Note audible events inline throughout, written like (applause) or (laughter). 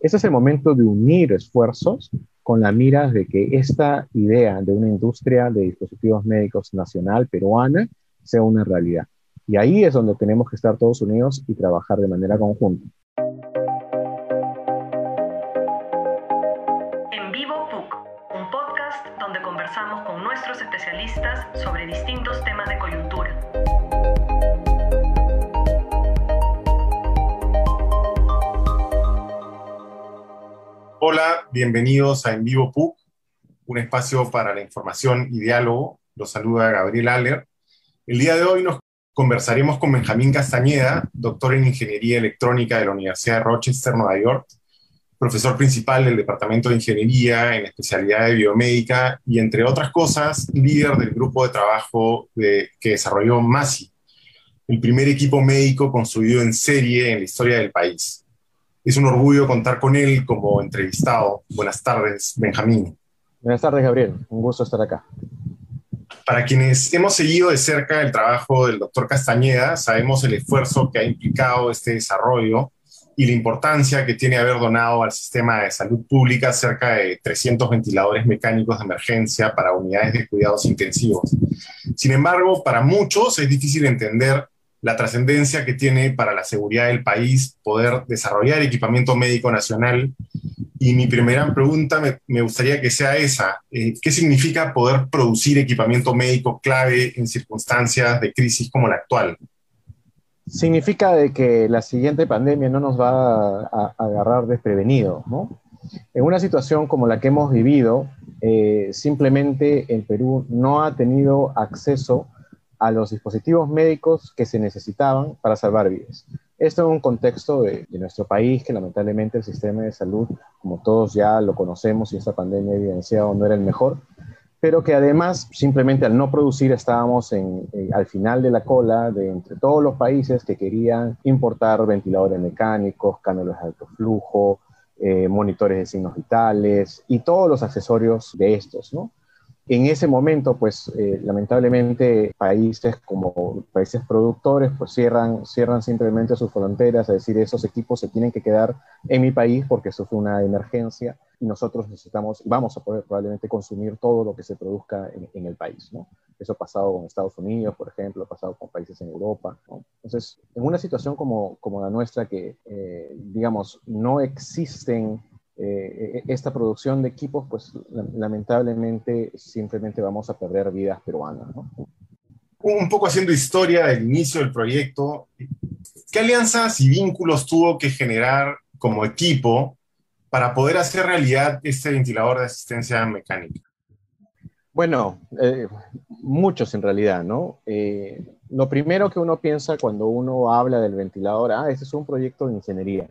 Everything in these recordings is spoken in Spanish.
Este es el momento de unir esfuerzos con la mira de que esta idea de una industria de dispositivos médicos nacional peruana sea una realidad. Y ahí es donde tenemos que estar todos unidos y trabajar de manera conjunta. Hola, bienvenidos a En Vivo PUC, un espacio para la información y diálogo. Los saluda Gabriel Aller. El día de hoy nos conversaremos con Benjamín Castañeda, doctor en Ingeniería Electrónica de la Universidad de Rochester, Nueva York, profesor principal del Departamento de Ingeniería en especialidad de biomédica y, entre otras cosas, líder del grupo de trabajo que desarrolló MASI, el primer equipo médico construido en serie en la historia del país. Es un orgullo contar con él como entrevistado. Buenas tardes, Benjamín. Buenas tardes, Gabriel. Un gusto estar acá. Para quienes hemos seguido de cerca el trabajo del doctor Castañeda, sabemos el esfuerzo que ha implicado este desarrollo y la importancia que tiene haber donado al sistema de salud pública cerca de 300 ventiladores mecánicos de emergencia para unidades de cuidados intensivos. Sin embargo, para muchos es difícil entender la trascendencia que tiene para la seguridad del país poder desarrollar equipamiento médico nacional y mi primera pregunta me, gustaría que sea esa. Eh, ¿Qué significa poder producir equipamiento médico clave en circunstancias de crisis como la actual? Significa de que la siguiente pandemia no nos va a, agarrar desprevenidos, ¿no? En una situación como la que hemos vivido, eh, simplemente el Perú no ha tenido acceso a los dispositivos médicos que se necesitaban para salvar vidas. Esto en un contexto de, nuestro país, que lamentablemente el sistema de salud, como todos ya lo conocemos y esta pandemia ha evidenciado, no era el mejor, pero que además simplemente al no producir estábamos en, al final de la cola de entre todos los países que querían importar ventiladores mecánicos, cánulas de alto flujo, eh, monitores de signos vitales y todos los accesorios de estos, ¿no? En ese momento, pues eh, lamentablemente países como países productores, pues cierran, cierran simplemente sus fronteras, es decir, esos equipos se tienen que quedar en mi país porque eso fue una emergencia y nosotros necesitamos, vamos a poder probablemente consumir todo lo que se produzca en, el país, ¿no? Eso ha pasado con Estados Unidos, por ejemplo, ha pasado con países en Europa, ¿no? Entonces, en una situación como, como la nuestra que, eh, digamos, no existen eh, esta producción de equipos, pues lamentablemente simplemente vamos a perder vidas peruanas. Un poco haciendo historia del inicio del proyecto, ¿qué alianzas y vínculos tuvo que generar como equipo para poder hacer realidad este ventilador de asistencia mecánica? Bueno, eh, muchos en realidad, ¿no? Eh, lo primero que uno piensa cuando uno habla del ventilador, ah, este es un proyecto de ingeniería.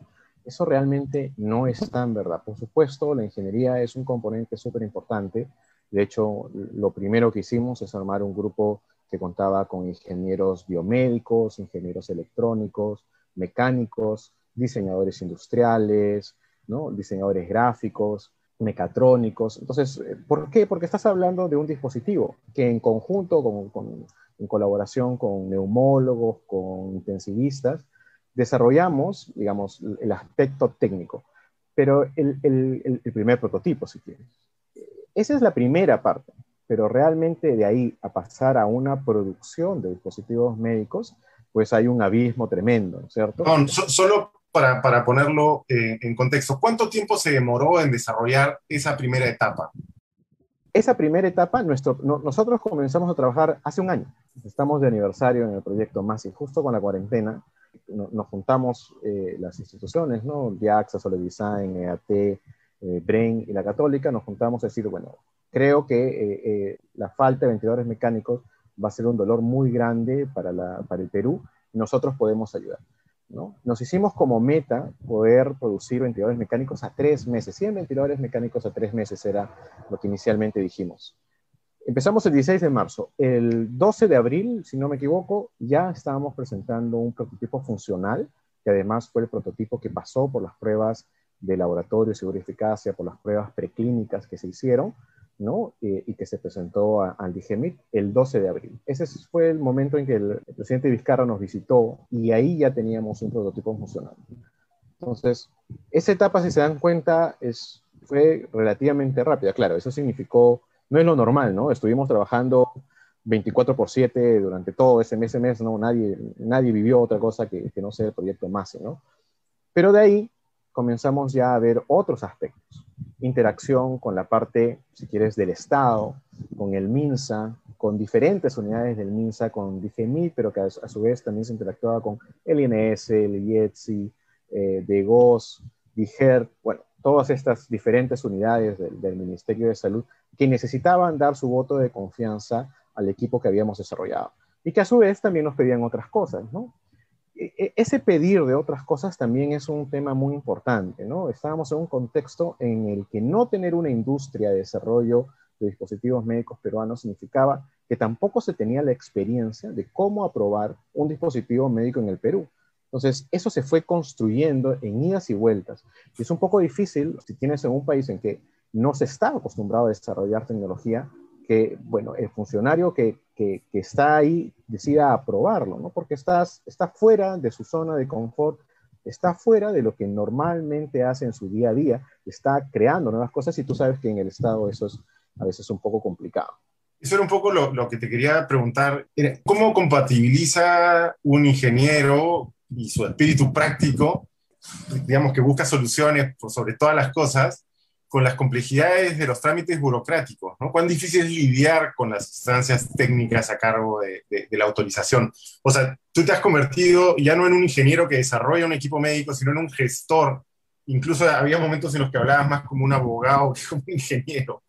Eso realmente no es tan verdad. Por supuesto, la ingeniería es un componente súper importante. De hecho, lo primero que hicimos es armar un grupo que contaba con ingenieros biomédicos, ingenieros electrónicos, mecánicos, diseñadores industriales, ¿no? diseñadores gráficos, mecatrónicos. Entonces, ¿por qué? Porque estás hablando de un dispositivo que en conjunto, en colaboración con neumólogos, con intensivistas, desarrollamos, digamos, el aspecto técnico, pero el, el, el, primer prototipo, si quieres. Esa es la primera parte, pero realmente de ahí a pasar a una producción de dispositivos médicos, pues hay un abismo tremendo, ¿cierto? solo para, para ponerlo eh, en contexto, ¿cuánto tiempo se demoró en desarrollar esa primera etapa? Esa primera etapa, nuestro, nosotros comenzamos a trabajar hace un año. Estamos de aniversario en el proyecto MASI, justo con la cuarentena nos juntamos eh, las instituciones, ¿no? DIAXA, Design, EAT, eh, BRAIN y la Católica, nos juntamos a decir, bueno, creo que eh, la falta de ventiladores mecánicos va a ser un dolor muy grande para, el Perú nosotros podemos ayudar. ¿no? Nos hicimos como meta poder producir ventiladores mecánicos a tres meses. 100 ventiladores mecánicos a tres meses era lo que inicialmente dijimos. Empezamos el 16 de marzo. El 12 de abril, si no me equivoco, ya estábamos presentando un prototipo funcional, que además fue el prototipo que pasó por las pruebas de laboratorio, seguro y eficacia, por las pruebas preclínicas que se hicieron, ¿no? Eh, y que se presentó al DGMIT el 12 de abril. Ese fue el momento en que el, presidente Vizcarra nos visitó y ahí ya teníamos un prototipo funcional. Entonces, esa etapa, si se dan cuenta, es, fue relativamente rápida. Claro, eso significó, no es lo normal, ¿no? Estuvimos trabajando 24 por 7 durante todo ese mes, ese mes ¿no? Nadie, nadie vivió otra cosa que, que no sea el proyecto MASE, ¿no? Pero de ahí comenzamos ya a ver otros aspectos. Interacción con la parte, si quieres, del Estado, con el MINSA, con diferentes unidades del MINSA, con DGMI, pero que a, su vez también se interactuaba con el INS, el IETSI, eh, DEGOS, DIGER, bueno, todas estas diferentes unidades del, Ministerio de Salud que necesitaban dar su voto de confianza al equipo que habíamos desarrollado. Y que a su vez también nos pedían otras cosas, ¿no? E, e, ese pedir de otras cosas también es un tema muy importante, ¿no? Estábamos en un contexto en el que no tener una industria de desarrollo de dispositivos médicos peruanos significaba que tampoco se tenía la experiencia de cómo aprobar un dispositivo médico en el Perú. Entonces, eso se fue construyendo en idas y vueltas. Y es un poco difícil si tienes en un país en que no se está acostumbrado a desarrollar tecnología, que, bueno, el funcionario que, que, está ahí decida aprobarlo, ¿no? Porque estás, está fuera de su zona de confort, está fuera de lo que normalmente hace en su día a día, está creando nuevas cosas y tú sabes que en el Estado eso es a veces un poco complicado. Eso era un poco lo, lo que te quería preguntar. ¿Cómo compatibiliza un ingeniero y su espíritu práctico, digamos que busca soluciones sobre todas las cosas, con las complejidades de los trámites burocráticos, ¿no? Cuán difícil es lidiar con las instancias técnicas a cargo de, la autorización. O sea, tú te has convertido ya no en un ingeniero que desarrolla un equipo médico, sino en un gestor. Incluso había momentos en los que hablabas más como un abogado que como un ingeniero.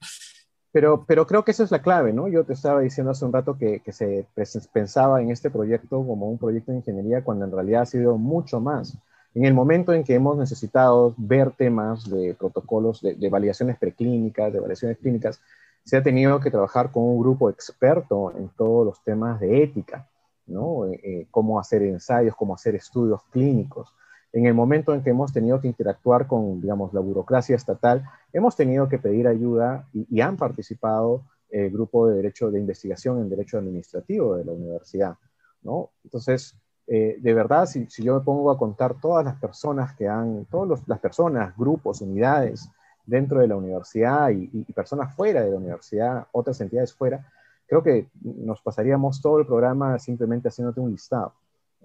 Pero, pero creo que esa es la clave, ¿no? Yo te estaba diciendo hace un rato que, que se pensaba en este proyecto como un proyecto de ingeniería cuando en realidad ha sido mucho más en el momento en que hemos necesitado ver temas de protocolos, de, validaciones preclínicas, de validaciones clínicas, se ha tenido que trabajar con un grupo experto en todos los temas de ética, ¿no? Eh, eh, cómo hacer ensayos, cómo hacer estudios clínicos. En el momento en que hemos tenido que interactuar con, digamos, la burocracia estatal, hemos tenido que pedir ayuda y, han participado el grupo de Derecho de Investigación en Derecho Administrativo de la universidad, ¿no? Entonces, eh, de verdad, si, yo me pongo a contar todas las personas que han, todas las personas, grupos, unidades dentro de la universidad y, personas fuera de la universidad, otras entidades fuera, creo que nos pasaríamos todo el programa simplemente haciéndote un listado.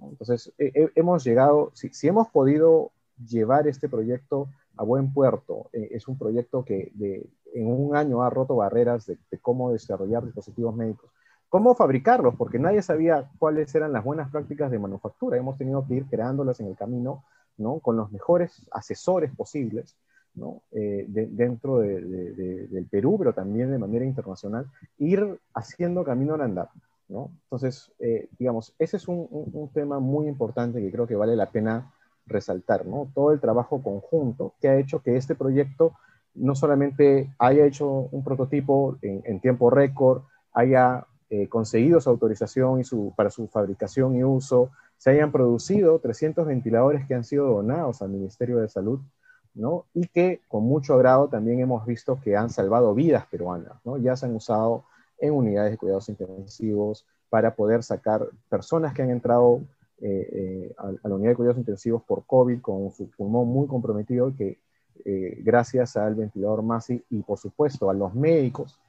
Entonces, hemos llegado, si, hemos podido llevar este proyecto a buen puerto, eh, es un proyecto que en un año ha roto barreras de cómo desarrollar dispositivos médicos cómo fabricarlos, porque nadie sabía cuáles eran las buenas prácticas de manufactura. Hemos tenido que ir creándolas en el camino, ¿no? Con los mejores asesores posibles, ¿no? Eh, dentro del Perú, pero también de manera internacional, ir haciendo camino al andar, ¿no? Entonces, eh, digamos, ese es un, un, tema muy importante que creo que vale la pena resaltar, ¿no? Todo el trabajo conjunto que ha hecho que este proyecto no solamente haya hecho un prototipo en, en tiempo récord, haya eh, conseguido su autorización y su, para su fabricación y uso, se hayan producido 300 ventiladores que han sido donados al Ministerio de Salud, ¿no? Y que con mucho agrado también hemos visto que han salvado vidas peruanas, ¿no? Ya se han usado en unidades de cuidados intensivos para poder sacar personas que han entrado eh, eh, a, la unidad de cuidados intensivos por COVID con su pulmón muy comprometido y que gracias al ventilador MASI y por supuesto a los médicos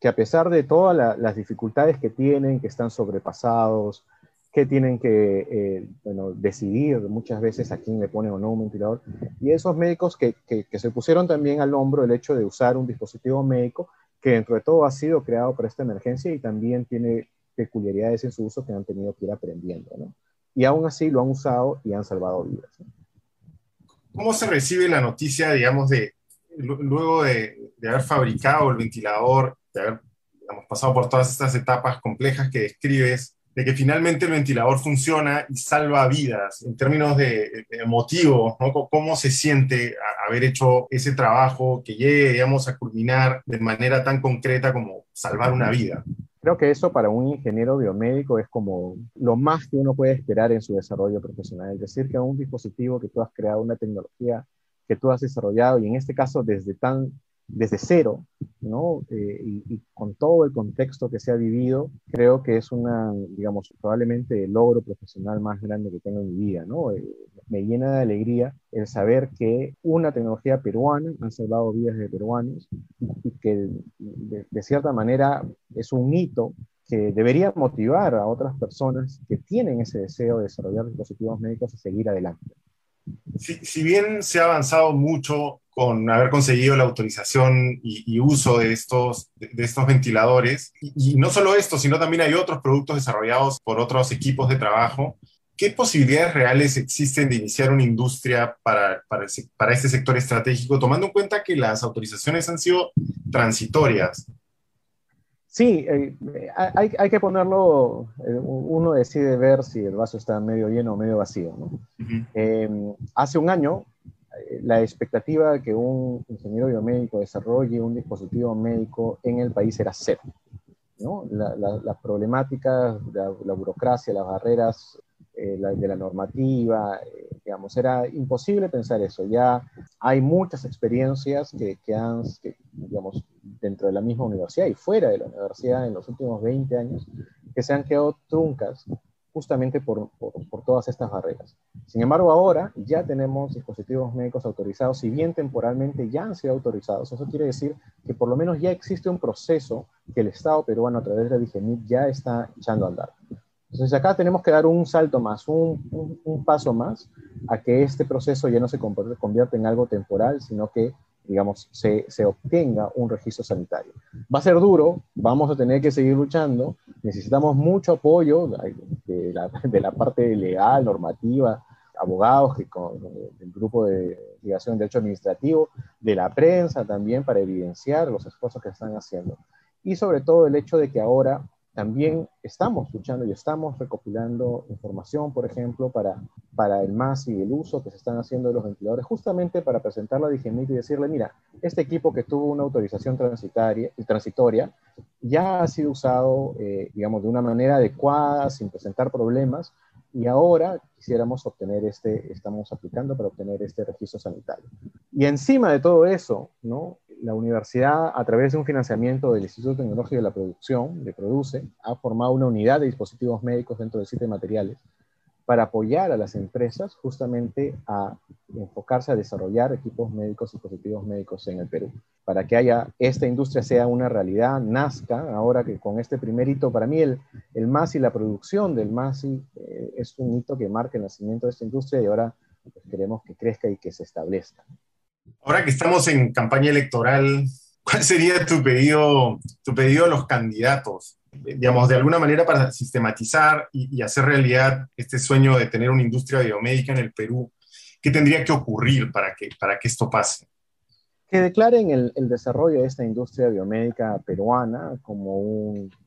que a pesar de todas las dificultades que tienen, que están sobrepasados, que tienen que eh, decidir muchas veces a quién le pone o no un ventilador, y esos médicos que, se pusieron también al hombro el hecho de usar un dispositivo médico que dentro de todo ha sido creado para esta emergencia y también tiene peculiaridades en su uso que han tenido que ir aprendiendo, ¿no? Y aún así lo han usado y han salvado vidas. ¿Cómo se recibe la noticia, digamos, de luego de, de haber fabricado el ventilador de haber pasado por todas estas etapas complejas que describes, de que finalmente el ventilador funciona y salva vidas en términos de, emotivo, ¿no? ¿Cómo se siente haber hecho ese trabajo que llegue, digamos, a culminar de manera tan concreta como salvar una vida? Creo que eso para un ingeniero biomédico es como lo más que uno puede esperar en su desarrollo profesional. Es decir, que un dispositivo que tú has creado, una tecnología que tú has desarrollado, y en este caso desde tan desde cero, ¿no? Eh, y, con todo el contexto que se ha vivido, creo que es una, digamos, probablemente el logro profesional más grande que tengo en mi vida, ¿no? Eh, me llena de alegría el saber que una tecnología peruana ha salvado vidas de peruanos y que de, cierta manera es un hito que debería motivar a otras personas que tienen ese deseo de desarrollar dispositivos médicos a seguir adelante. Si, bien se ha avanzado mucho con haber conseguido la autorización y, uso de estos, de, estos ventiladores, y, y, no solo esto, sino también hay otros productos desarrollados por otros equipos de trabajo ¿Qué posibilidades reales existen de iniciar una industria para, para, para, este sector estratégico, tomando en cuenta que las autorizaciones han sido transitorias? Sí, eh, hay, hay, que ponerlo, eh, uno decide ver si el vaso está medio lleno o medio vacío. ¿no? Hace un año, eh, la expectativa de que un ingeniero biomédico desarrolle un dispositivo médico en el país era cero. ¿no? La, la, las problemáticas, la, la, burocracia, las barreras eh, de la normativa, eh, digamos, era imposible pensar eso. Ya hay muchas experiencias que, que han, digamos, dentro de la misma universidad y fuera de la universidad en los últimos 20 años, que se han quedado truncas justamente por, por, por, todas estas barreras. Sin embargo, ahora ya tenemos dispositivos médicos autorizados, si bien temporalmente ya han sido autorizados, eso quiere decir que por lo menos ya existe un proceso que el Estado peruano a través de la DIGENIT ya está echando a andar. Entonces acá tenemos que dar un salto más, un, un, paso más a que este proceso ya no se convierta en algo temporal, sino que, digamos, se, se, obtenga un registro sanitario. Va a ser duro, vamos a tener que seguir luchando, necesitamos mucho apoyo de la, de la parte legal, normativa, abogados, que con, del grupo de investigación de derecho administrativo, de la prensa también, para evidenciar los esfuerzos que están haciendo. Y sobre todo el hecho de que ahora también estamos luchando y estamos recopilando información, por ejemplo, para, para el MAS y el uso que se están haciendo de los ventiladores, justamente para presentarlo a Digemit y decirle, mira, este equipo que tuvo una autorización transitaria, transitoria ya ha sido usado, eh, digamos, de una manera adecuada, sin presentar problemas, y ahora quisiéramos obtener este, estamos aplicando para obtener este registro sanitario. Y encima de todo eso, ¿no? la universidad, a través de un financiamiento del Instituto Tecnológico de la Producción, de Produce, ha formado una unidad de dispositivos médicos dentro del sitio de materiales para apoyar a las empresas justamente a enfocarse a desarrollar equipos médicos y dispositivos médicos en el Perú, para que haya esta industria sea una realidad, nazca, ahora que con este primer hito, para mí el, el MASI, la producción del MASI eh, es un hito que marca el nacimiento de esta industria y ahora pues, queremos que crezca y que se establezca. Ahora que estamos en campaña electoral, ¿cuál sería tu pedido, tu pedido a los candidatos? Digamos, de alguna manera para sistematizar y, hacer realidad este sueño de tener una industria biomédica en el Perú, ¿qué tendría que ocurrir para que, para que esto pase? Que declaren el, el desarrollo de esta industria biomédica peruana como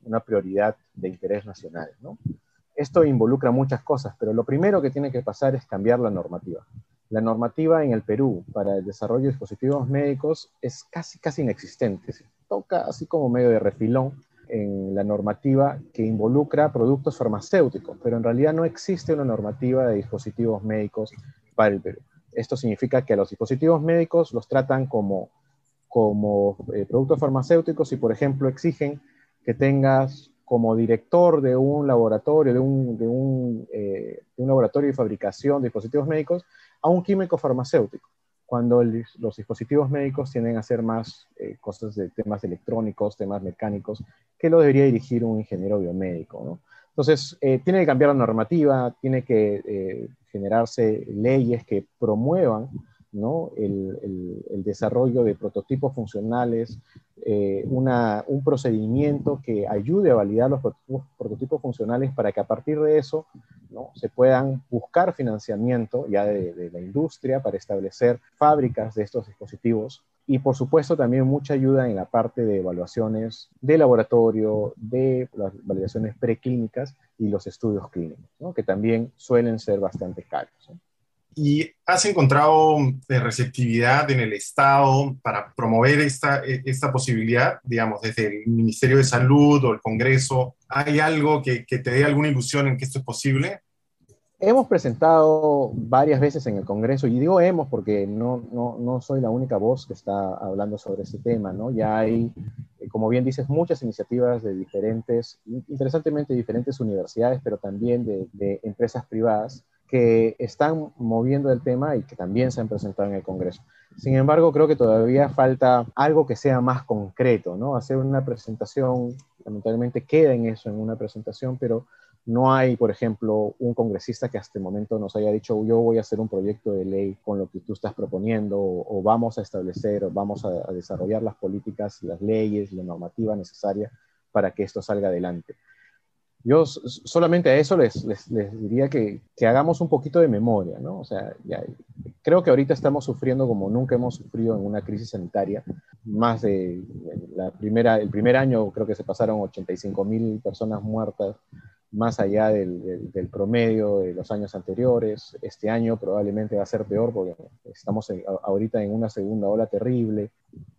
una prioridad de interés nacional. ¿no? Esto involucra muchas cosas, pero lo primero que tiene que pasar es cambiar la normativa. La normativa en el Perú para el desarrollo de dispositivos médicos es casi, casi inexistente. Se toca así como medio de refilón en la normativa que involucra productos farmacéuticos, pero en realidad no existe una normativa de dispositivos médicos para el Perú. Esto significa que los dispositivos médicos los tratan como, como eh, productos farmacéuticos y, por ejemplo, exigen que tengas como director de un laboratorio, de un, de un, eh, de un laboratorio de fabricación de dispositivos médicos, a un químico farmacéutico, cuando los dispositivos médicos tienden a hacer más eh, cosas de temas electrónicos, temas mecánicos, que lo debería dirigir un ingeniero biomédico. ¿no? Entonces, eh, tiene que cambiar la normativa, tiene que eh, generarse leyes que promuevan ¿no? el, desarrollo de prototipos funcionales, eh, un procedimiento que ayude a validar los prototipos, funcionales para que a partir de eso ¿no? se puedan buscar financiamiento ya de, la industria para establecer fábricas de estos dispositivos y por supuesto también mucha ayuda en la parte de evaluaciones de laboratorio, de las validaciones preclínicas y los estudios clínicos, que también suelen ser bastante caros. ¿Y has encontrado eh, receptividad en el Estado para promover esta, e, esta posibilidad, digamos, desde el Ministerio de Salud o el Congreso? ¿Hay algo que, te dé alguna ilusión en que esto es posible? Hemos presentado varias veces en el Congreso, y digo hemos porque no, no, no, soy la única voz que está hablando sobre este tema, ¿no? Ya hay, eh, como bien dices, muchas iniciativas de diferentes, interesantemente diferentes universidades, pero también de empresas privadas que están moviendo el tema y que también se han presentado en el Congreso. Sin embargo, creo que todavía falta algo que sea más concreto, ¿no? Hacer una presentación, lamentablemente queda en eso, en una presentación, pero no hay, por ejemplo, un congresista que hasta el momento nos haya dicho yo voy a hacer un proyecto de ley con lo que tú estás proponiendo o, vamos a establecer o vamos a, a, desarrollar las políticas, las leyes, la normativa necesaria para que esto salga adelante. Yo solamente a eso les, les, diría que, que, hagamos un poquito de memoria, ¿no? O sea, creo que ahorita estamos sufriendo como nunca hemos sufrido en una crisis sanitaria. Más de la primera, el primer año creo que se pasaron 85 mil personas muertas, más allá del, del, promedio de los años anteriores. Este año probablemente va a ser peor porque estamos ahorita en una segunda ola terrible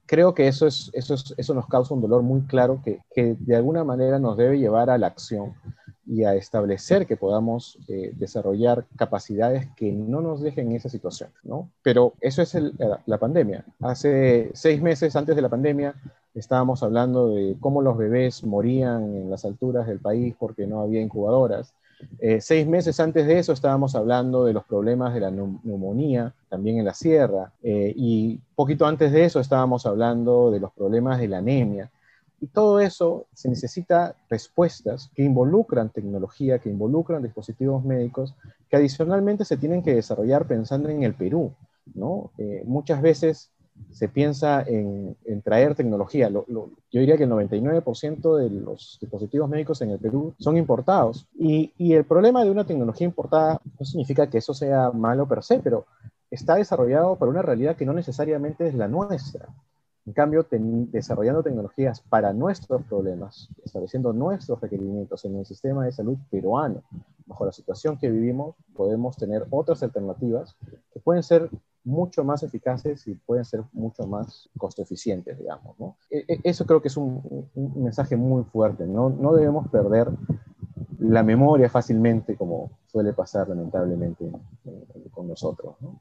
creo que eso, es, eso, eso nos causa un dolor muy claro que, que, de alguna manera nos debe llevar a la acción y a establecer que podamos eh, desarrollar capacidades que no nos dejen en esa situación, ¿no? Pero eso es la pandemia. Hace seis meses antes de la pandemia estábamos hablando de cómo los bebés morían en las alturas del país porque no había incubadoras. Eh, seis meses antes de eso estábamos hablando de los problemas de la neumonía, también en la sierra, eh, y poquito antes de eso estábamos hablando de los problemas de la anemia. Y todo eso se necesita respuestas que involucran tecnología, que involucran dispositivos médicos, que adicionalmente se tienen que desarrollar pensando en el Perú. ¿no? Eh, muchas veces se piensa en, traer tecnología. yo diría que el 99% de los dispositivos médicos en el Perú son importados. Y, el problema de una tecnología importada no significa que eso sea malo per se, pero está desarrollado para una realidad que no necesariamente es la nuestra. En cambio, desarrollando tecnologías para nuestros problemas, estableciendo nuestros requerimientos en el sistema de salud peruano, bajo la situación que vivimos, podemos tener otras alternativas que pueden ser mucho más eficaces y pueden ser mucho más costo eficientes, digamos. ¿no? E, e, eso creo que es un, mensaje muy fuerte. ¿no? no debemos perder la memoria fácilmente como suele pasar lamentablemente con nosotros. ¿no?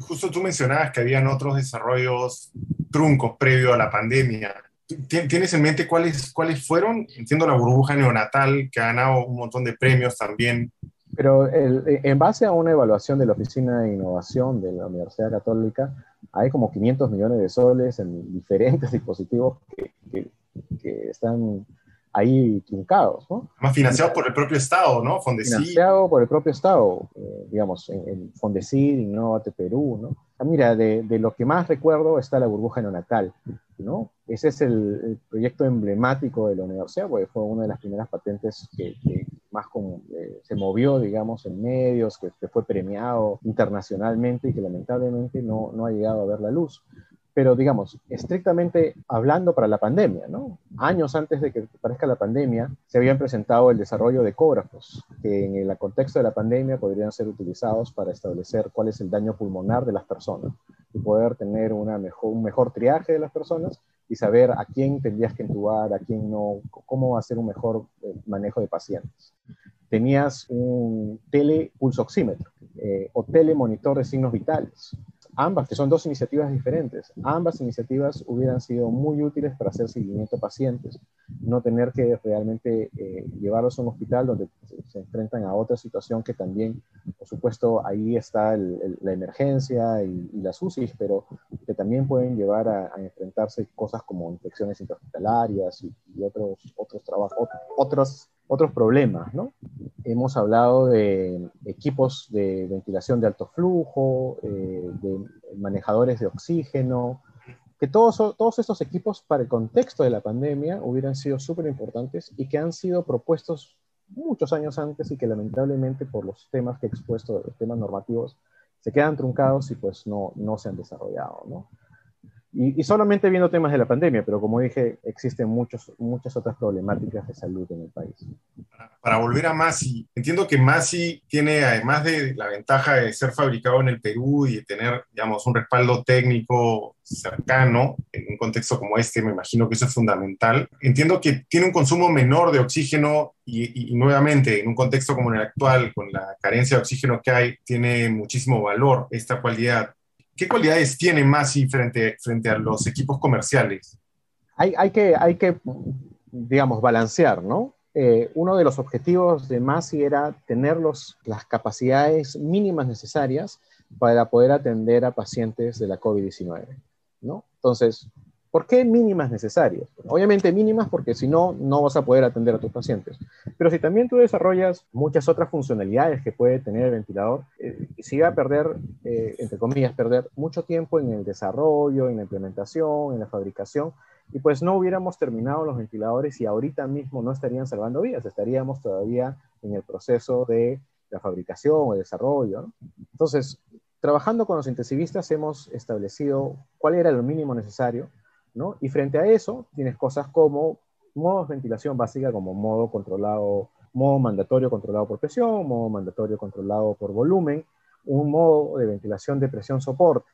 Justo tú mencionabas que habían otros desarrollos truncos previo a la pandemia. ¿Tienes en mente cuáles, cuáles fueron? Entiendo la burbuja neonatal que ha ganado un montón de premios también pero en base a una evaluación de la Oficina de Innovación de la Universidad Católica, hay como 500 millones de soles en diferentes (laughs) dispositivos que, que, están ahí truncados, ¿no? Más financiados por el propio Estado, ¿no? Fondesid. Financiado por el propio Estado, eh, digamos, en, en Fondesid, Innovate Perú, ¿no? Ah, mira, de, de, lo que más recuerdo está la burbuja neonatal, ¿no? Ese es el, proyecto emblemático de la universidad, porque fue una de las primeras patentes que, más como, eh, se movió, digamos, en medios, que, que, fue premiado internacionalmente y que lamentablemente no, no ha llegado a ver la luz pero digamos, estrictamente hablando para la pandemia, ¿no? Años antes de que aparezca la pandemia, se habían presentado el desarrollo de ecógrafos, que en el contexto de la pandemia podrían ser utilizados para establecer cuál es el daño pulmonar de las personas y poder tener una mejor, un mejor triaje de las personas y saber a quién tendrías que entubar, a quién no, cómo hacer un mejor eh, manejo de pacientes. Tenías un telepulsoxímetro eh, o telemonitor de signos vitales ambas, que son dos iniciativas diferentes, ambas iniciativas hubieran sido muy útiles para hacer seguimiento a pacientes, no tener que realmente eh, llevarlos a un hospital donde se enfrentan a otra situación que también, por supuesto, ahí está la emergencia y, las UCI, pero que también pueden llevar a, enfrentarse cosas como infecciones intrahospitalarias y, y otros, otros trabajos, otros otros problemas, ¿no? Hemos hablado de equipos de ventilación de alto flujo, eh, de manejadores de oxígeno, que todos, todos estos equipos para el contexto de la pandemia hubieran sido súper importantes y que han sido propuestos muchos años antes y que lamentablemente por los temas que he expuesto, los temas normativos, se quedan truncados y pues no, no se han desarrollado, ¿no? Y, solamente viendo temas de la pandemia, pero como dije, existen muchos, muchas otras problemáticas de salud en el país. Para, volver a Masi, entiendo que Masi tiene, además de la ventaja de ser fabricado en el Perú y de tener, digamos, un respaldo técnico cercano en un contexto como este, me imagino que eso es fundamental. Entiendo que tiene un consumo menor de oxígeno y, y, nuevamente, en un contexto como el actual, con la carencia de oxígeno que hay, tiene muchísimo valor esta cualidad. ¿Qué cualidades tiene Masi frente, frente a los equipos comerciales? Hay, que, hay que, digamos, balancear, ¿no? eh, uno de los objetivos de MASI era tener los, las capacidades mínimas necesarias para poder atender a pacientes de la COVID-19, ¿no? Entonces, ¿por qué mínimas necesarias? Obviamente mínimas porque si no, no vas a poder atender a tus pacientes. Pero si también tú desarrollas muchas otras funcionalidades que puede tener el ventilador, eh, si va a perder, eh, entre comillas, perder mucho tiempo en el desarrollo, en la implementación, en la fabricación, y pues no hubiéramos terminado los ventiladores y ahorita mismo no estarían salvando vidas, estaríamos todavía en el proceso de la fabricación o el desarrollo. Entonces, trabajando con los intensivistas hemos establecido cuál era lo mínimo necesario, ¿no? Y frente a eso tienes cosas como modos de ventilación básica como modo controlado, modo mandatorio controlado por presión, modo mandatorio controlado por volumen, un modo de ventilación de presión soporte,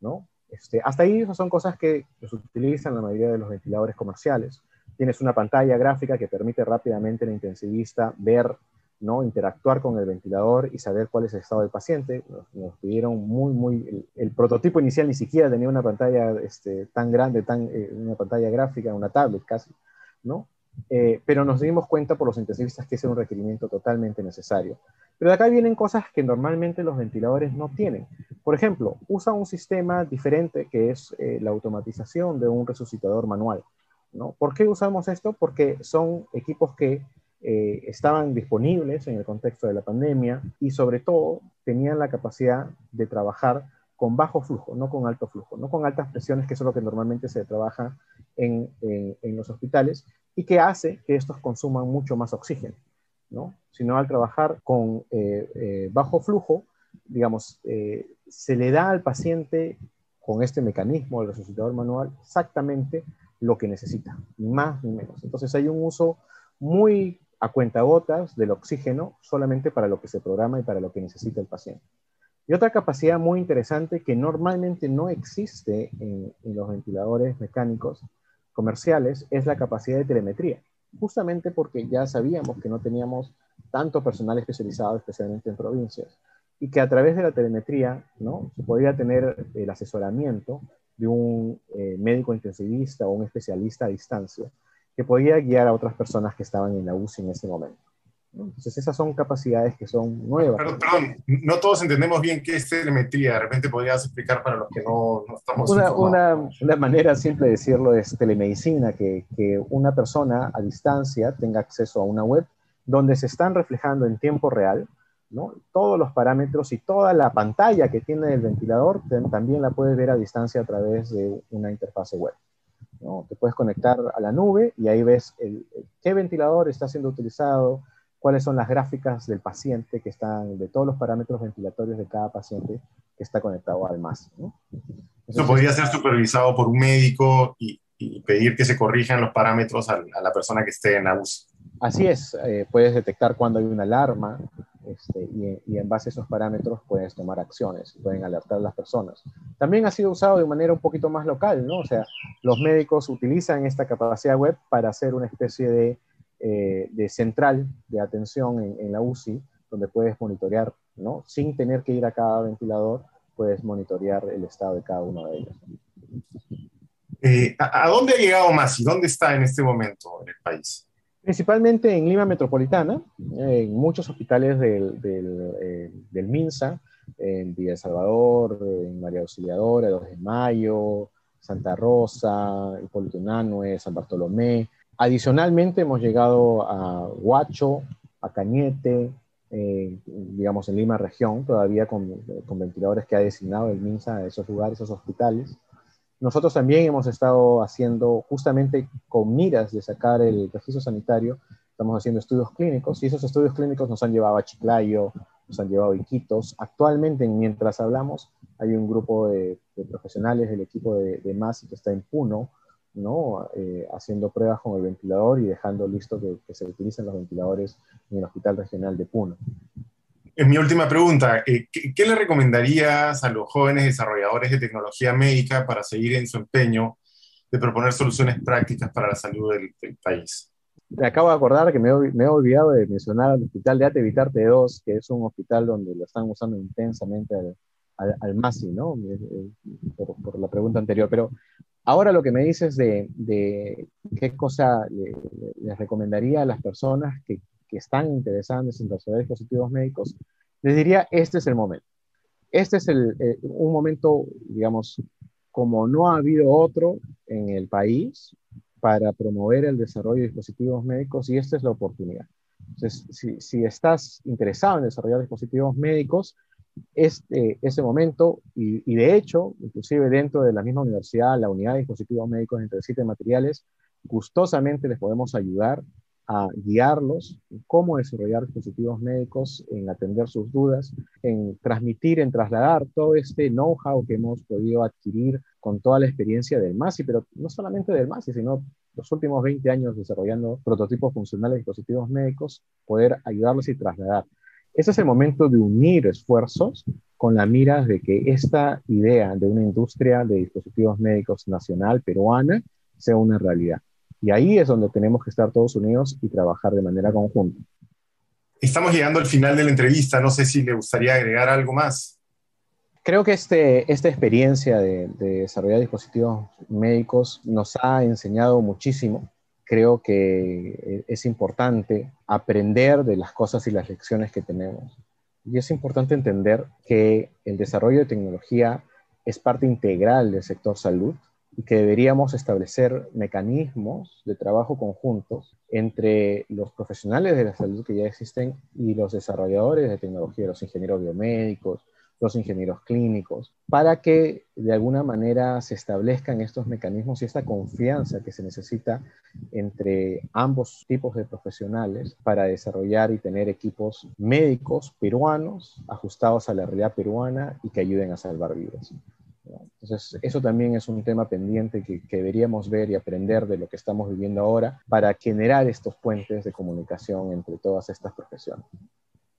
¿no? Este, hasta ahí esas son cosas que se utilizan la mayoría de los ventiladores comerciales. Tienes una pantalla gráfica que permite rápidamente al intensivista ver, ¿no? interactuar con el ventilador y saber cuál es el estado del paciente. Nos, pidieron muy, muy... El, prototipo inicial ni siquiera tenía una pantalla este, tan grande, tan, eh, una pantalla gráfica, una tablet casi, ¿no? Eh, pero nos dimos cuenta por los intensivistas que ese es un requerimiento totalmente necesario. Pero de acá vienen cosas que normalmente los ventiladores no tienen. Por ejemplo, usa un sistema diferente que es eh, la automatización de un resucitador manual. ¿no? ¿Por qué usamos esto? Porque son equipos que eh, estaban disponibles en el contexto de la pandemia y sobre todo tenían la capacidad de trabajar con bajo flujo, no con alto flujo, no con altas presiones, que es lo que normalmente se trabaja en, en los hospitales, y que hace que estos consuman mucho más oxígeno. ¿no? sino al trabajar con eh, eh, bajo flujo, digamos, eh, se le da al paciente con este mecanismo del resucitador manual exactamente lo que necesita, ni más ni menos. Entonces hay un uso muy a cuentagotas del oxígeno solamente para lo que se programa y para lo que necesita el paciente. Y otra capacidad muy interesante que normalmente no existe en los ventiladores mecánicos comerciales es la capacidad de telemetría justamente porque ya sabíamos que no teníamos tanto personal especializado, especialmente en provincias, y que a través de la telemetría ¿no? se podía tener el asesoramiento de un eh, médico intensivista o un especialista a distancia que podía guiar a otras personas que estaban en la UCI en ese momento. Entonces, esas son capacidades que son nuevas. Perdón, perdón, no todos entendemos bien qué es telemetría. De repente podrías explicar para los que no, no estamos. Una, una, una, manera simple de decirlo es telemedicina, que, que, una persona a distancia tenga acceso a una web donde se están reflejando en tiempo real ¿no? todos los parámetros y toda la pantalla que tiene el ventilador también la puedes ver a distancia a través de una interfase web. ¿no? Te puedes conectar a la nube y ahí ves el, qué ventilador está siendo utilizado, cuáles son las gráficas del paciente que están, de todos los parámetros ventilatorios de cada paciente que está conectado al MAS. Eso podría ser supervisado por un médico y, pedir que se corrijan los parámetros a, la persona que esté en la UCI. Así es, eh, puedes detectar cuando hay una alarma este, y, y, en base a esos parámetros puedes tomar acciones, pueden alertar a las personas. También ha sido usado de manera un poquito más local, ¿no? O sea, los médicos utilizan esta capacidad web para hacer una especie de eh, de central de atención en, la UCI, donde puedes monitorear, ¿no? Sin tener que ir a cada ventilador, puedes monitorear el estado de cada uno de ellos. Eh, ¿a, dónde ha llegado Masi? ¿Dónde está en este momento en el país? Principalmente en Lima Metropolitana, en muchos hospitales del, del, eh, del MINSA, en Villa El Salvador, en María Auxiliadora, 2 de Mayo, Santa Rosa, Hipólito Unanue, San Bartolomé, Adicionalmente hemos llegado a Huacho, a Cañete, eh, digamos en Lima región, todavía con, ventiladores que ha designado el MINSA a esos lugares, esos hospitales. Nosotros también hemos estado haciendo, justamente con miras de sacar el registro sanitario, estamos haciendo estudios clínicos y esos estudios clínicos nos han llevado a Chiclayo, nos han llevado a Iquitos. Actualmente, mientras hablamos, hay un grupo de, profesionales del equipo de, de que está en Puno, ¿no? Eh, haciendo pruebas con el ventilador y dejando listo que, se utilicen los ventiladores en el Hospital Regional de Puno. En mi última pregunta, eh, ¿qué, le recomendarías a los jóvenes desarrolladores de tecnología médica para seguir en su empeño de proponer soluciones prácticas para la salud del, país? Me acabo de acordar que me, he olvidado de mencionar al hospital de Atevitar T2, que es un hospital donde lo están usando intensamente al, al, MASI, ¿no? Por, por, la pregunta anterior. Pero Ahora lo que me dices de, qué cosa les recomendaría a las personas que, están interesadas en desarrollar dispositivos médicos, les diría, este es el momento. Este es eh, un momento, digamos, como no ha habido otro en el país para promover el desarrollo de dispositivos médicos y esta es la oportunidad. Entonces, si estás interesado en desarrollar dispositivos médicos, este, ese momento, y, de hecho, inclusive dentro de la misma universidad, la unidad de dispositivos médicos entre siete materiales, gustosamente les podemos ayudar a guiarlos en cómo desarrollar dispositivos médicos, en atender sus dudas, en transmitir, en trasladar todo este know-how que hemos podido adquirir con toda la experiencia del MASI, pero no solamente del MASI, sino los últimos 20 años desarrollando prototipos funcionales de dispositivos médicos, poder ayudarlos y trasladar. Este es el momento de unir esfuerzos con la mira de que esta idea de una industria de dispositivos médicos nacional peruana sea una realidad. Y ahí es donde tenemos que estar todos unidos y trabajar de manera conjunta. Estamos llegando al final de la entrevista. No sé si le gustaría agregar algo más. Creo que este, esta experiencia de, de desarrollar dispositivos médicos nos ha enseñado muchísimo creo que es importante aprender de las cosas y las lecciones que tenemos. Y es importante entender que el desarrollo de tecnología es parte integral del sector salud y que deberíamos establecer mecanismos de trabajo conjuntos entre los profesionales de la salud que ya existen y los desarrolladores de tecnología, los ingenieros biomédicos, los ingenieros clínicos, para que de alguna manera se establezcan estos mecanismos y esta confianza que se necesita entre ambos tipos de profesionales para desarrollar y tener equipos médicos peruanos ajustados a la realidad peruana y que ayuden a salvar vidas. Entonces, eso también es un tema pendiente que, que, deberíamos ver y aprender de lo que estamos viviendo ahora para generar estos puentes de comunicación entre todas estas profesiones.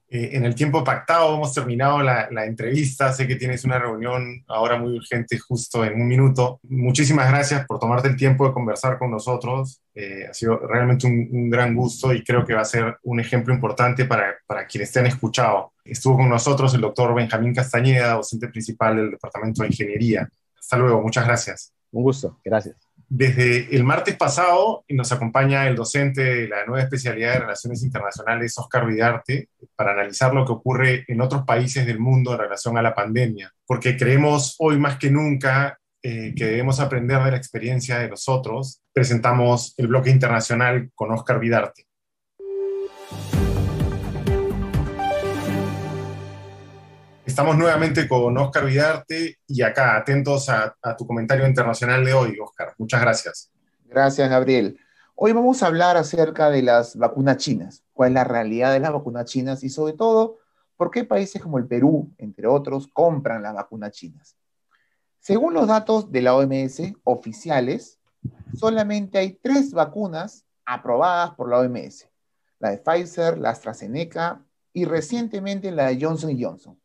Eh, en el tiempo pactado hemos terminado la, entrevista. Sé que tienes una reunión ahora muy urgente justo en un minuto. Muchísimas gracias por tomarte el tiempo de conversar con nosotros. Eh, ha sido realmente un, gran gusto y creo que va a ser un ejemplo importante para, para quienes te han escuchado. Estuvo con nosotros el doctor Benjamín Castañeda, docente principal del Departamento de Ingeniería. Hasta luego, muchas gracias. Un gusto, gracias. Desde el martes pasado nos acompaña el docente de la nueva especialidad de Relaciones Internacionales, Oscar Vidarte, para analizar lo que ocurre en otros países del mundo en relación a la pandemia, porque creemos hoy más que nunca eh, que debemos aprender de la experiencia de los otros. Presentamos el bloque internacional con Oscar Vidarte. Estamos nuevamente con Oscar Vidarte y acá, atentos a, tu comentario internacional de hoy, Oscar. Muchas gracias. Gracias, Gabriel. Hoy vamos a hablar acerca de las vacunas chinas, cuál es la realidad de las vacunas chinas y sobre todo, por qué países como el Perú, entre otros, compran las vacunas chinas. Según los datos de la OMS oficiales, solamente hay tres vacunas aprobadas por la OMS, la de Pfizer, la AstraZeneca y recientemente la de Johnson Johnson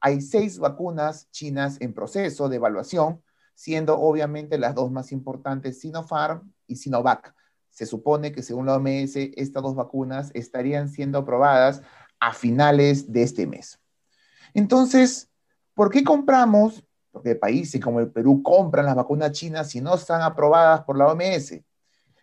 hay seis vacunas chinas en proceso de evaluación, siendo obviamente las dos más importantes Sinopharm y Sinovac. Se supone que según la OMS, estas dos vacunas estarían siendo aprobadas a finales de este mes. Entonces, ¿por qué compramos? Porque países como el Perú compran las vacunas chinas si no están aprobadas por la OMS.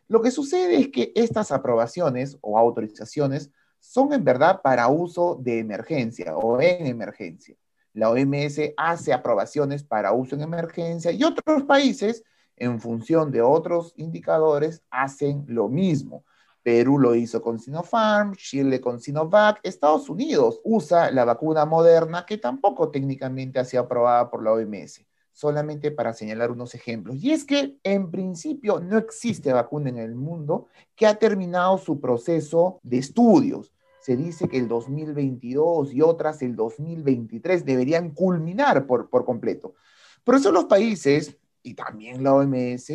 Lo que sucede es que estas aprobaciones o autorizaciones son en verdad para uso de emergencia o en emergencia la OMS hace aprobaciones para uso en emergencia y otros países, en función de otros indicadores, hacen lo mismo. Perú lo hizo con Sinopharm, Chile con Sinovac, Estados Unidos usa la vacuna moderna que tampoco técnicamente ha sido aprobada por la OMS, solamente para señalar unos ejemplos. Y es que en principio no existe vacuna en el mundo que ha terminado su proceso de estudios se dice que el 2022 y otras el 2023 deberían culminar por, por completo. Por eso los países, y también la OMS,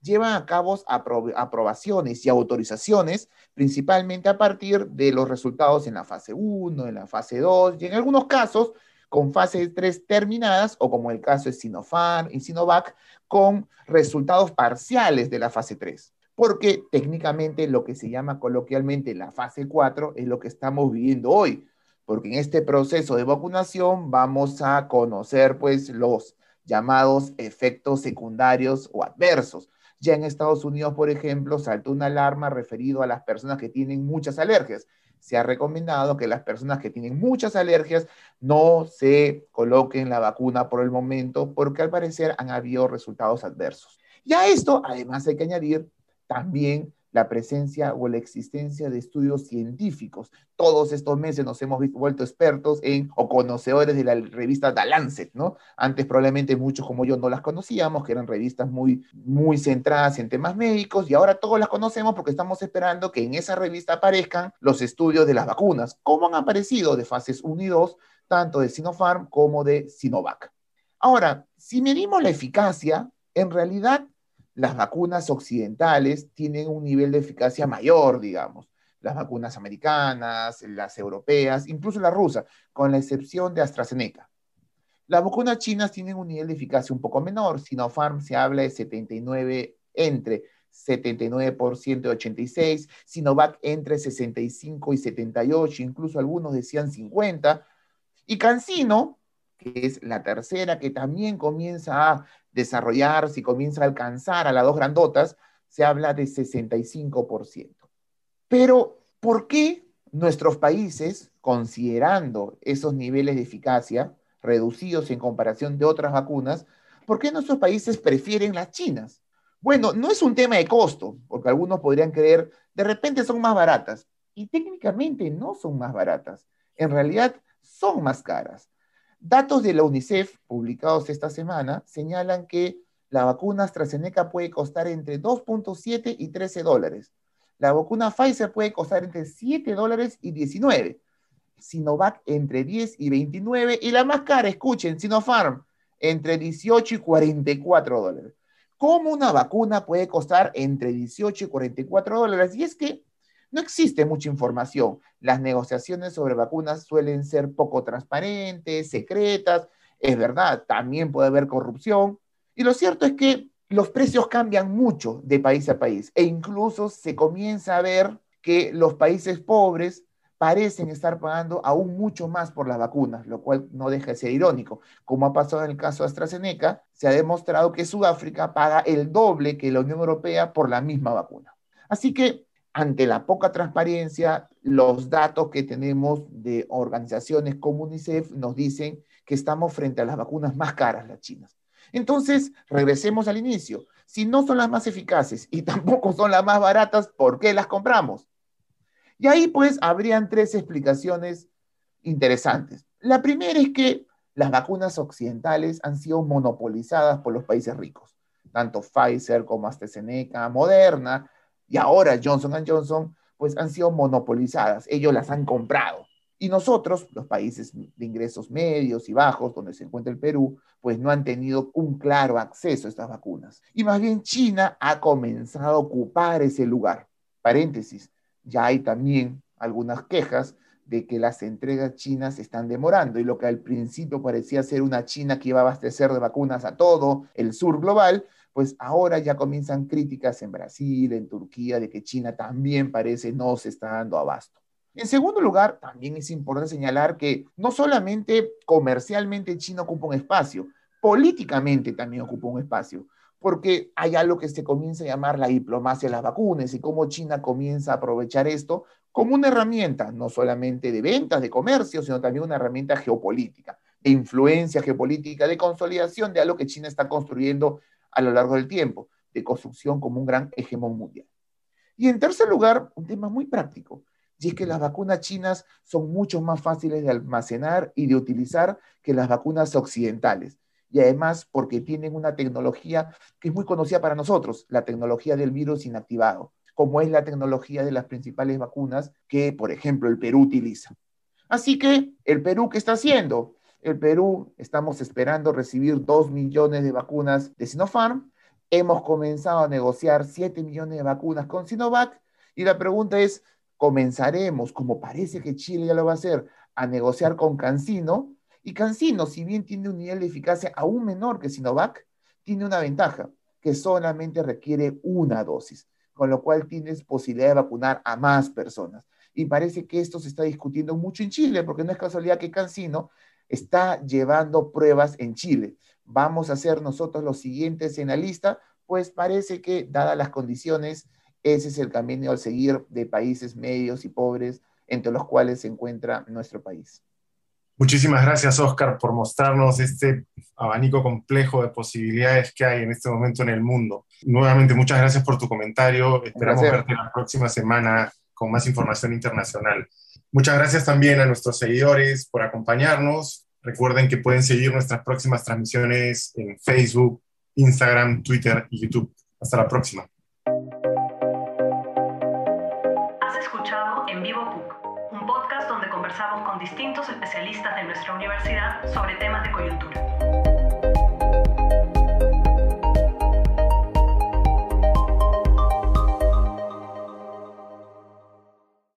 llevan a cabo aprobaciones y autorizaciones, principalmente a partir de los resultados en la fase 1, en la fase 2, y en algunos casos con fase 3 terminadas, o como el caso de Sinopharm y Sinovac, con resultados parciales de la fase 3 porque técnicamente lo que se llama coloquialmente la fase 4 es lo que estamos viviendo hoy, porque en este proceso de vacunación vamos a conocer pues los llamados efectos secundarios o adversos. Ya en Estados Unidos, por ejemplo, saltó una alarma referido a las personas que tienen muchas alergias. Se ha recomendado que las personas que tienen muchas alergias no se coloquen la vacuna por el momento porque al parecer han habido resultados adversos. Y a esto, además, hay que añadir también la presencia o la existencia de estudios científicos. Todos estos meses nos hemos vuelto expertos en o conocedores de la revista The Lancet, ¿no? Antes probablemente muchos como yo no las conocíamos, que eran revistas muy, muy centradas en temas médicos, y ahora todos las conocemos porque estamos esperando que en esa revista aparezcan los estudios de las vacunas, como han aparecido de fases 1 y 2, tanto de Sinopharm como de Sinovac. Ahora, si medimos la eficacia, en realidad las vacunas occidentales tienen un nivel de eficacia mayor, digamos. Las vacunas americanas, las europeas, incluso la rusa, con la excepción de AstraZeneca. Las vacunas chinas tienen un nivel de eficacia un poco menor. Sinopharm se habla de 79, entre 79% y 86, Sinovac entre 65 y 78, incluso algunos decían 50, y CanSino, que es la tercera, que también comienza a desarrollarse y comienza a alcanzar a las dos grandotas, se habla de 65%. Pero, ¿por qué nuestros países, considerando esos niveles de eficacia reducidos en comparación de otras vacunas, ¿por qué nuestros países prefieren las chinas? Bueno, no es un tema de costo, porque algunos podrían creer, de repente son más baratas, y técnicamente no son más baratas, en realidad son más caras. Datos de la UNICEF publicados esta semana señalan que la vacuna AstraZeneca puede costar entre 2.7 y 13 dólares. La vacuna Pfizer puede costar entre 7 dólares y 19. Sinovac entre 10 y 29. Y la más cara, escuchen, Sinopharm, entre 18 y 44 dólares. ¿Cómo una vacuna puede costar entre 18 y 44 dólares? Y es que no existe mucha información. Las negociaciones sobre vacunas suelen ser poco transparentes, secretas. Es verdad, también puede haber corrupción. Y lo cierto es que los precios cambian mucho de país a país e incluso se comienza a ver que los países pobres parecen estar pagando aún mucho más por las vacunas, lo cual no deja de ser irónico. Como ha pasado en el caso de AstraZeneca, se ha demostrado que Sudáfrica paga el doble que la Unión Europea por la misma vacuna. Así que ante la poca transparencia, los datos que tenemos de organizaciones como UNICEF nos dicen que estamos frente a las vacunas más caras, las chinas. Entonces, regresemos al inicio. Si no son las más eficaces y (laughs) tampoco son las más baratas, ¿por qué las compramos? Y ahí pues habrían tres explicaciones interesantes. La primera es que las vacunas occidentales han sido monopolizadas por los países ricos. Tanto Pfizer como AstraZeneca, Moderna, y ahora Johnson Johnson, pues han sido monopolizadas, ellos las han comprado. Y nosotros, los países de ingresos medios y bajos, donde se encuentra el Perú, pues no han tenido un claro acceso a estas vacunas. Y más bien China ha comenzado a ocupar ese lugar. Paréntesis, ya hay también algunas quejas de que las entregas chinas están demorando y lo que al principio parecía ser una China que iba a abastecer de vacunas a todo el sur global, pues ahora ya comienzan críticas en Brasil, en Turquía, de que China también parece no se está dando abasto. En segundo lugar, también es importante señalar que no solamente comercialmente China ocupa un espacio, políticamente también ocupa un espacio, porque hay algo que se comienza a llamar la diplomacia de las vacunas y cómo China comienza a aprovechar esto como una herramienta, no solamente de ventas, de comercio, sino también una herramienta geopolítica, de influencia geopolítica, de consolidación de algo que China está construyendo a lo largo del tiempo, de construcción como un gran hegemón mundial. Y en tercer lugar, un tema muy práctico, y es que las vacunas chinas son mucho más fáciles de almacenar y de utilizar que las vacunas occidentales. Y además porque tienen una tecnología que es muy conocida para nosotros, la tecnología del virus inactivado, como es la tecnología de las principales vacunas que, por ejemplo, el Perú utiliza. Así que, ¿el Perú qué está haciendo? El Perú estamos esperando recibir 2 millones de vacunas de Sinopharm. Hemos comenzado a negociar 7 millones de vacunas con Sinovac. Y la pregunta es, ¿comenzaremos, como parece que Chile ya lo va a hacer, a negociar con CanSino? Y CanSino, si bien tiene un nivel de eficacia aún menor que Sinovac, tiene una ventaja, que solamente requiere una dosis, con lo cual tienes posibilidad de vacunar a más personas. Y parece que esto se está discutiendo mucho en Chile, porque no es casualidad que CanSino está llevando pruebas en Chile. vamos a ser nosotros los siguientes en la lista, pues parece que, dadas las condiciones, ese es el camino al seguir de países medios y pobres, entre los cuales se encuentra nuestro país. Muchísimas gracias, Oscar, por mostrarnos este abanico complejo de posibilidades que hay en este momento en el mundo. Nuevamente, muchas gracias por tu comentario. Esperamos verte la próxima semana con más información internacional. Muchas gracias también a nuestros seguidores por acompañarnos. Recuerden que pueden seguir nuestras próximas transmisiones en Facebook, Instagram, Twitter y YouTube. Hasta la próxima. Has escuchado En Vivo PUC, un podcast donde conversamos con distintos especialistas de nuestra universidad sobre temas de coyuntura.